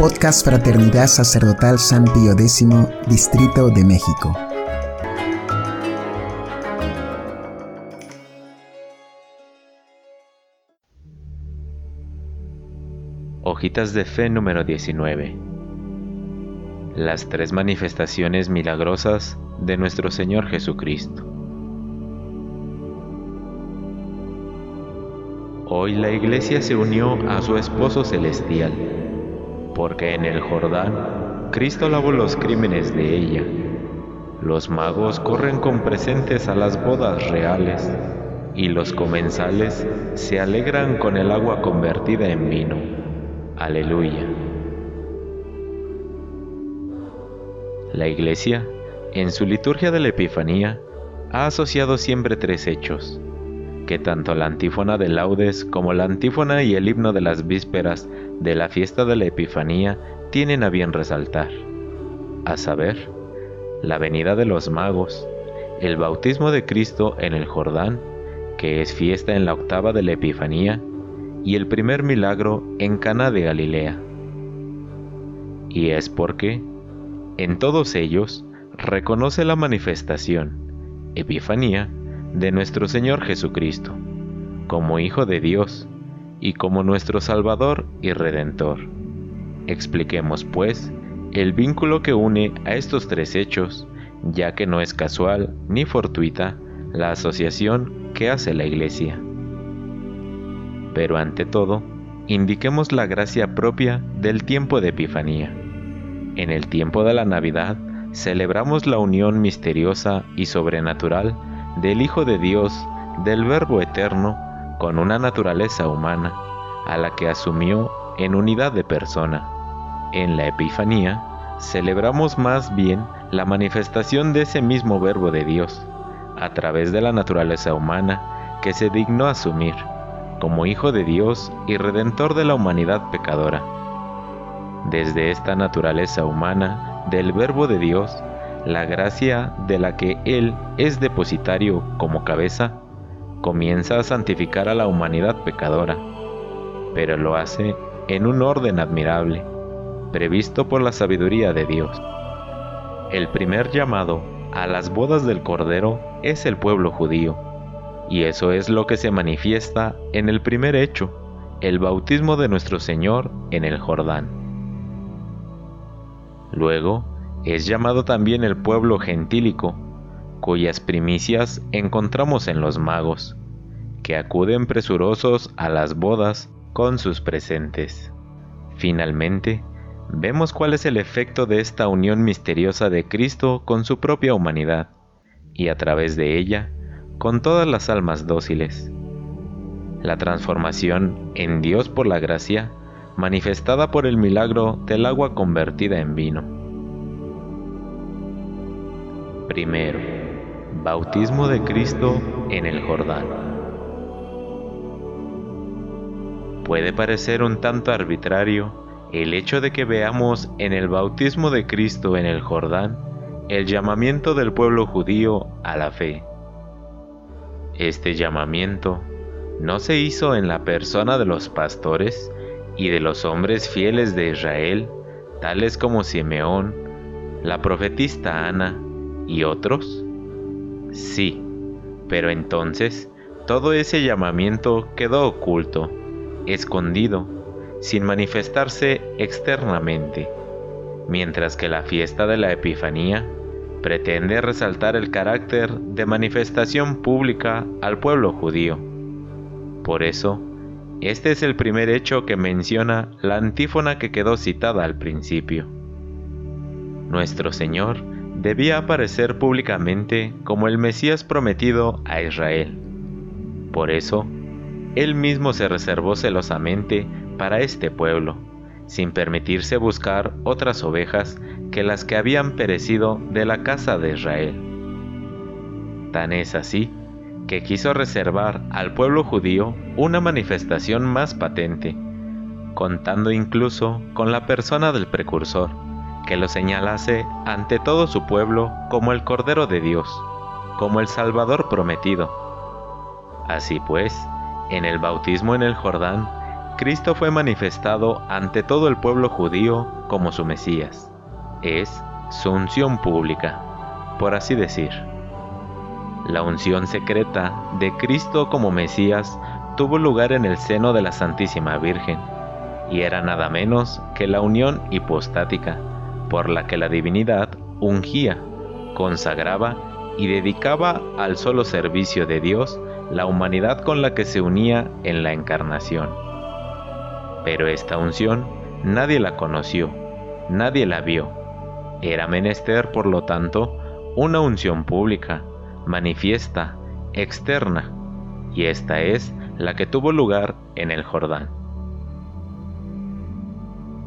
Podcast Fraternidad Sacerdotal San Pío X, Distrito de México. Hojitas de Fe número 19. Las tres manifestaciones milagrosas de nuestro Señor Jesucristo. Hoy la iglesia se unió a su esposo celestial, porque en el Jordán Cristo lavó los crímenes de ella. Los magos corren con presentes a las bodas reales, y los comensales se alegran con el agua convertida en vino. Aleluya. La iglesia, en su liturgia de la Epifanía, ha asociado siempre tres hechos que tanto la antífona de laudes como la antífona y el himno de las vísperas de la fiesta de la Epifanía tienen a bien resaltar, a saber, la venida de los magos, el bautismo de Cristo en el Jordán, que es fiesta en la octava de la Epifanía, y el primer milagro en Cana de Galilea. Y es porque, en todos ellos, reconoce la manifestación, Epifanía, de nuestro Señor Jesucristo, como Hijo de Dios y como nuestro Salvador y Redentor. Expliquemos, pues, el vínculo que une a estos tres hechos, ya que no es casual ni fortuita la asociación que hace la Iglesia. Pero ante todo, indiquemos la gracia propia del tiempo de Epifanía. En el tiempo de la Navidad celebramos la unión misteriosa y sobrenatural del Hijo de Dios, del Verbo Eterno, con una naturaleza humana, a la que asumió en unidad de persona. En la Epifanía, celebramos más bien la manifestación de ese mismo Verbo de Dios, a través de la naturaleza humana que se dignó asumir, como Hijo de Dios y Redentor de la humanidad pecadora. Desde esta naturaleza humana del Verbo de Dios, la gracia de la que Él es depositario como cabeza, comienza a santificar a la humanidad pecadora, pero lo hace en un orden admirable, previsto por la sabiduría de Dios. El primer llamado a las bodas del Cordero es el pueblo judío, y eso es lo que se manifiesta en el primer hecho, el bautismo de nuestro Señor en el Jordán. Luego, es llamado también el pueblo gentílico, cuyas primicias encontramos en los magos, que acuden presurosos a las bodas con sus presentes. Finalmente, vemos cuál es el efecto de esta unión misteriosa de Cristo con su propia humanidad, y a través de ella, con todas las almas dóciles. La transformación en Dios por la gracia, manifestada por el milagro del agua convertida en vino. Primero, bautismo de Cristo en el Jordán. Puede parecer un tanto arbitrario el hecho de que veamos en el bautismo de Cristo en el Jordán el llamamiento del pueblo judío a la fe. Este llamamiento no se hizo en la persona de los pastores y de los hombres fieles de Israel, tales como Simeón, la profetista Ana, ¿Y otros? Sí, pero entonces todo ese llamamiento quedó oculto, escondido, sin manifestarse externamente, mientras que la fiesta de la Epifanía pretende resaltar el carácter de manifestación pública al pueblo judío. Por eso, este es el primer hecho que menciona la antífona que quedó citada al principio. Nuestro Señor debía aparecer públicamente como el Mesías prometido a Israel. Por eso, él mismo se reservó celosamente para este pueblo, sin permitirse buscar otras ovejas que las que habían perecido de la casa de Israel. Tan es así que quiso reservar al pueblo judío una manifestación más patente, contando incluso con la persona del precursor, que lo señalase ante todo su pueblo como el Cordero de Dios, como el Salvador prometido. Así pues, en el bautismo en el Jordán, Cristo fue manifestado ante todo el pueblo judío como su Mesías. Es su unción pública, por así decir. La unción secreta de Cristo como Mesías tuvo lugar en el seno de la Santísima Virgen, y era nada menos que la unión hipostática, por la que la divinidad ungía, consagraba y dedicaba al solo servicio de Dios la humanidad con la que se unía en la encarnación. Pero esta unción nadie la conoció, nadie la vio. Era menester, por lo tanto, una unción pública, manifiesta, externa, y esta es la que tuvo lugar en el Jordán.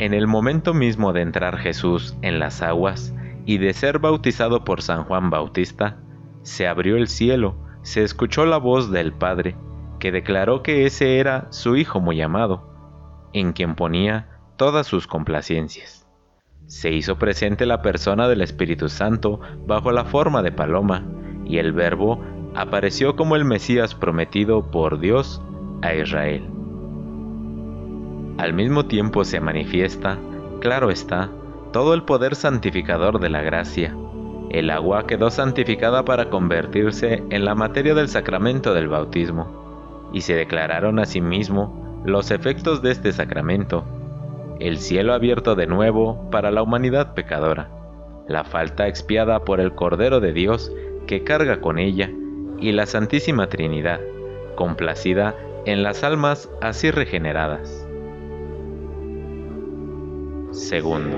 En el momento mismo de entrar Jesús en las aguas y de ser bautizado por San Juan Bautista, se abrió el cielo, se escuchó la voz del Padre, que declaró que ese era su Hijo muy amado, en quien ponía todas sus complacencias. Se hizo presente la persona del Espíritu Santo bajo la forma de paloma, y el Verbo apareció como el Mesías prometido por Dios a Israel. Al mismo tiempo se manifiesta, claro está, todo el poder santificador de la gracia. El agua quedó santificada para convertirse en la materia del sacramento del bautismo, y se declararon a sí mismo los efectos de este sacramento, el cielo abierto de nuevo para la humanidad pecadora, la falta expiada por el Cordero de Dios que carga con ella, y la Santísima Trinidad, complacida en las almas así regeneradas. Segundo,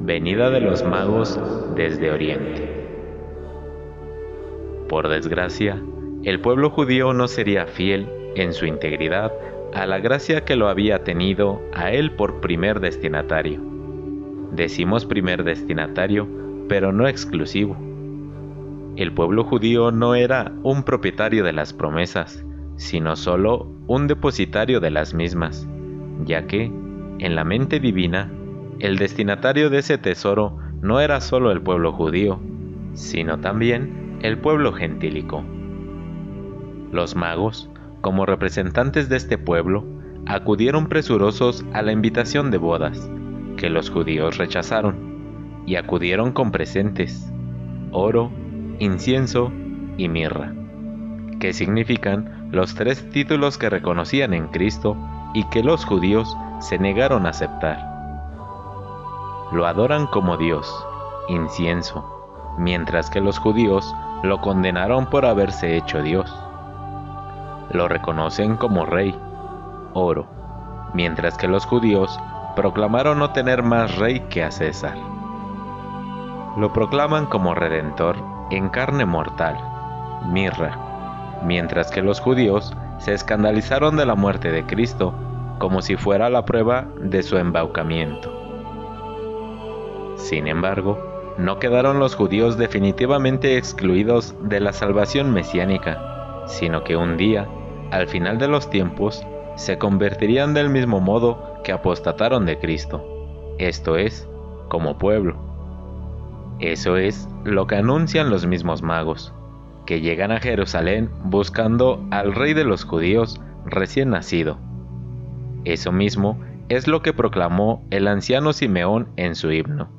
venida de los magos desde Oriente. Por desgracia, el pueblo judío no sería fiel en su integridad a la gracia que lo había tenido a él por primer destinatario. Decimos primer destinatario, pero no exclusivo el pueblo judío no era un propietario de las promesas, sino solo un depositario de las mismas, ya que, en la mente divina, el destinatario de ese tesoro no era solo el pueblo judío, sino también el pueblo gentílico. Los magos, como representantes de este pueblo, acudieron presurosos a la invitación de bodas, que los judíos rechazaron, y acudieron con presentes, oro, incienso y mirra, que significan los tres títulos que reconocían en Cristo y que los judíos se negaron a aceptar. Lo adoran como Dios, incienso, mientras que los judíos lo condenaron por haberse hecho Dios. Lo reconocen como rey, oro, mientras que los judíos proclamaron no tener más rey que a César. Lo proclaman como redentor en carne mortal, mirra, mientras que los judíos se escandalizaron de la muerte de Cristo como si fuera la prueba de su embaucamiento. Sin embargo, no quedaron los judíos definitivamente excluidos de la salvación mesiánica, sino que un día, al final de los tiempos, se convertirían del mismo modo que apostataron de Cristo, esto es, como pueblo. Eso es lo que anuncian los mismos magos, que llegan a Jerusalén buscando al rey de los judíos recién nacido. Eso mismo es lo que proclamó el anciano Simeón en su himno.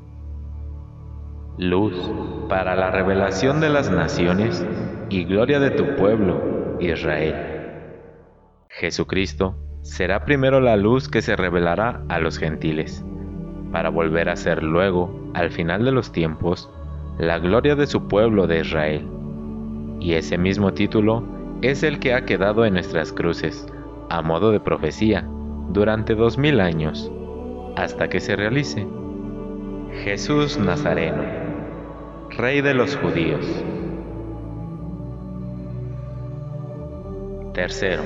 Luz para la revelación de las naciones y gloria de tu pueblo, Israel. Jesucristo será primero la luz que se revelará a los gentiles para volver a ser luego, al final de los tiempos, la gloria de su pueblo de Israel. Y ese mismo título es el que ha quedado en nuestras cruces, a modo de profecía, durante dos mil años, hasta que se realice. Jesús Nazareno, Rey de los judíos. Tercero,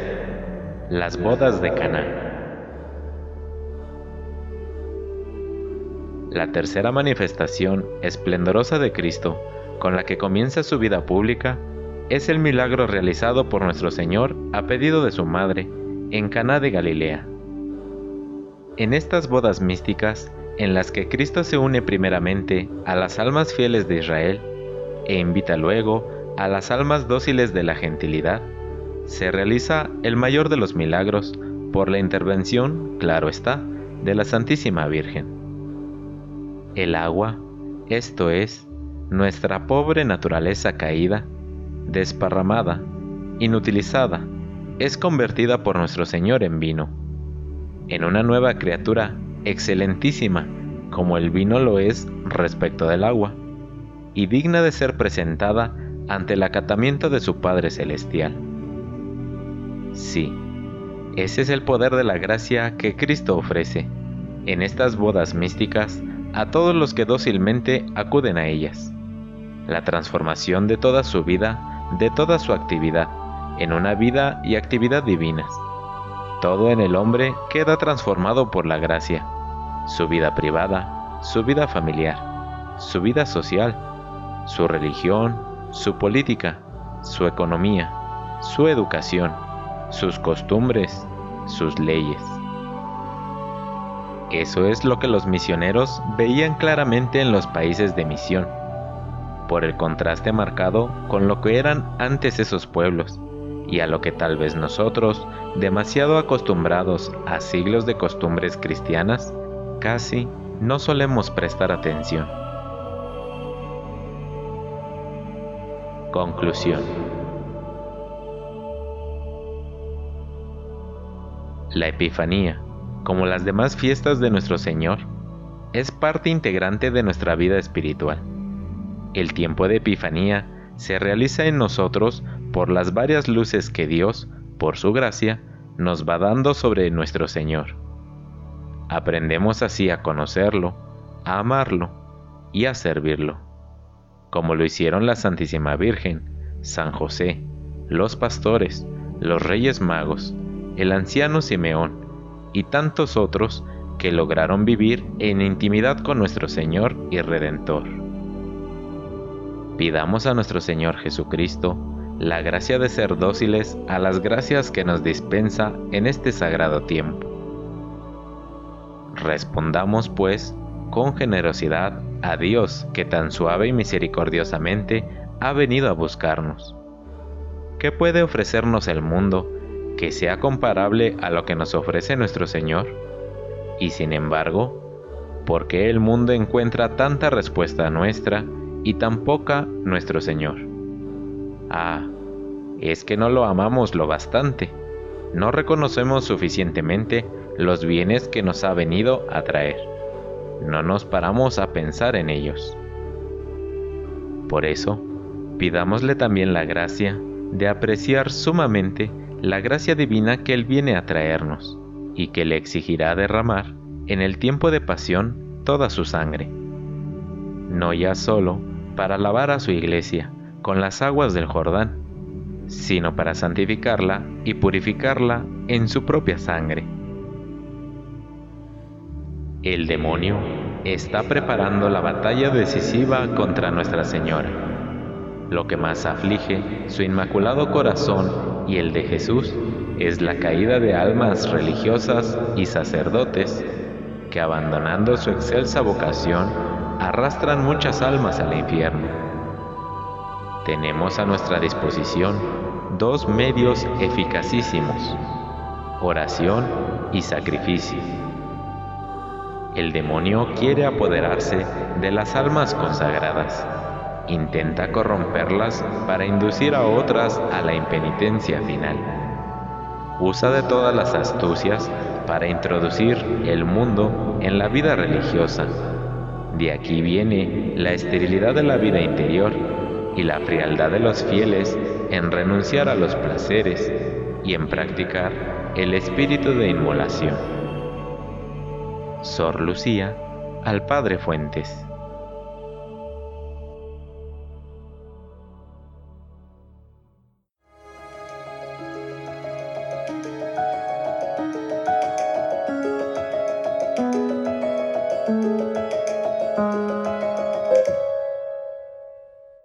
las bodas de Canaán. La tercera manifestación esplendorosa de Cristo, con la que comienza su vida pública, es el milagro realizado por nuestro Señor a pedido de su madre en Caná de Galilea. En estas bodas místicas, en las que Cristo se une primeramente a las almas fieles de Israel e invita luego a las almas dóciles de la gentilidad, se realiza el mayor de los milagros por la intervención, claro está, de la Santísima Virgen. El agua, esto es, nuestra pobre naturaleza caída, desparramada, inutilizada, es convertida por nuestro Señor en vino, en una nueva criatura excelentísima, como el vino lo es respecto del agua, y digna de ser presentada ante el acatamiento de su Padre Celestial. Sí, ese es el poder de la gracia que Cristo ofrece en estas bodas místicas a todos los que dócilmente acuden a ellas. La transformación de toda su vida, de toda su actividad, en una vida y actividad divinas. Todo en el hombre queda transformado por la gracia. Su vida privada, su vida familiar, su vida social, su religión, su política, su economía, su educación, sus costumbres, sus leyes. Eso es lo que los misioneros veían claramente en los países de misión, por el contraste marcado con lo que eran antes esos pueblos, y a lo que tal vez nosotros, demasiado acostumbrados a siglos de costumbres cristianas, casi no solemos prestar atención. Conclusión La Epifanía, como las demás fiestas de nuestro Señor, es parte integrante de nuestra vida espiritual. El tiempo de Epifanía se realiza en nosotros por las varias luces que Dios, por su gracia, nos va dando sobre nuestro Señor. Aprendemos así a conocerlo, a amarlo y a servirlo, como lo hicieron la Santísima Virgen, San José, los pastores, los reyes magos, el anciano Simeón y tantos otros que lograron vivir en intimidad con nuestro Señor y Redentor. Pidamos a nuestro Señor Jesucristo la gracia de ser dóciles a las gracias que nos dispensa en este sagrado tiempo. Respondamos, pues, con generosidad a Dios que tan suave y misericordiosamente ha venido a buscarnos. ¿Qué puede ofrecernos el mundo que sea comparable a lo que nos ofrece nuestro Señor? Y sin embargo, ¿por qué el mundo encuentra tanta respuesta nuestra y tan poca nuestro Señor? Ah, es que no lo amamos lo bastante, no reconocemos suficientemente los bienes que nos ha venido a traer, no nos paramos a pensar en ellos. Por eso, pidámosle también la gracia de apreciar sumamente la gracia divina que Él viene a traernos y que le exigirá derramar en el tiempo de pasión toda su sangre. No ya solo para lavar a su iglesia con las aguas del Jordán, sino para santificarla y purificarla en su propia sangre. El demonio está preparando la batalla decisiva contra Nuestra Señora. Lo que más aflige su inmaculado corazón y el de Jesús es la caída de almas religiosas y sacerdotes que abandonando su excelsa vocación arrastran muchas almas al infierno tenemos a nuestra disposición dos medios eficacísimos, oración y sacrificio. El demonio quiere apoderarse de las almas consagradas, intenta corromperlas para inducir a otras a la impenitencia final. Usa de todas las astucias para introducir el mundo en la vida religiosa. De aquí viene la esterilidad de la vida interior y la frialdad de los fieles en renunciar a los placeres y en practicar el espíritu de inmolación. Sor Lucía al Padre Fuentes.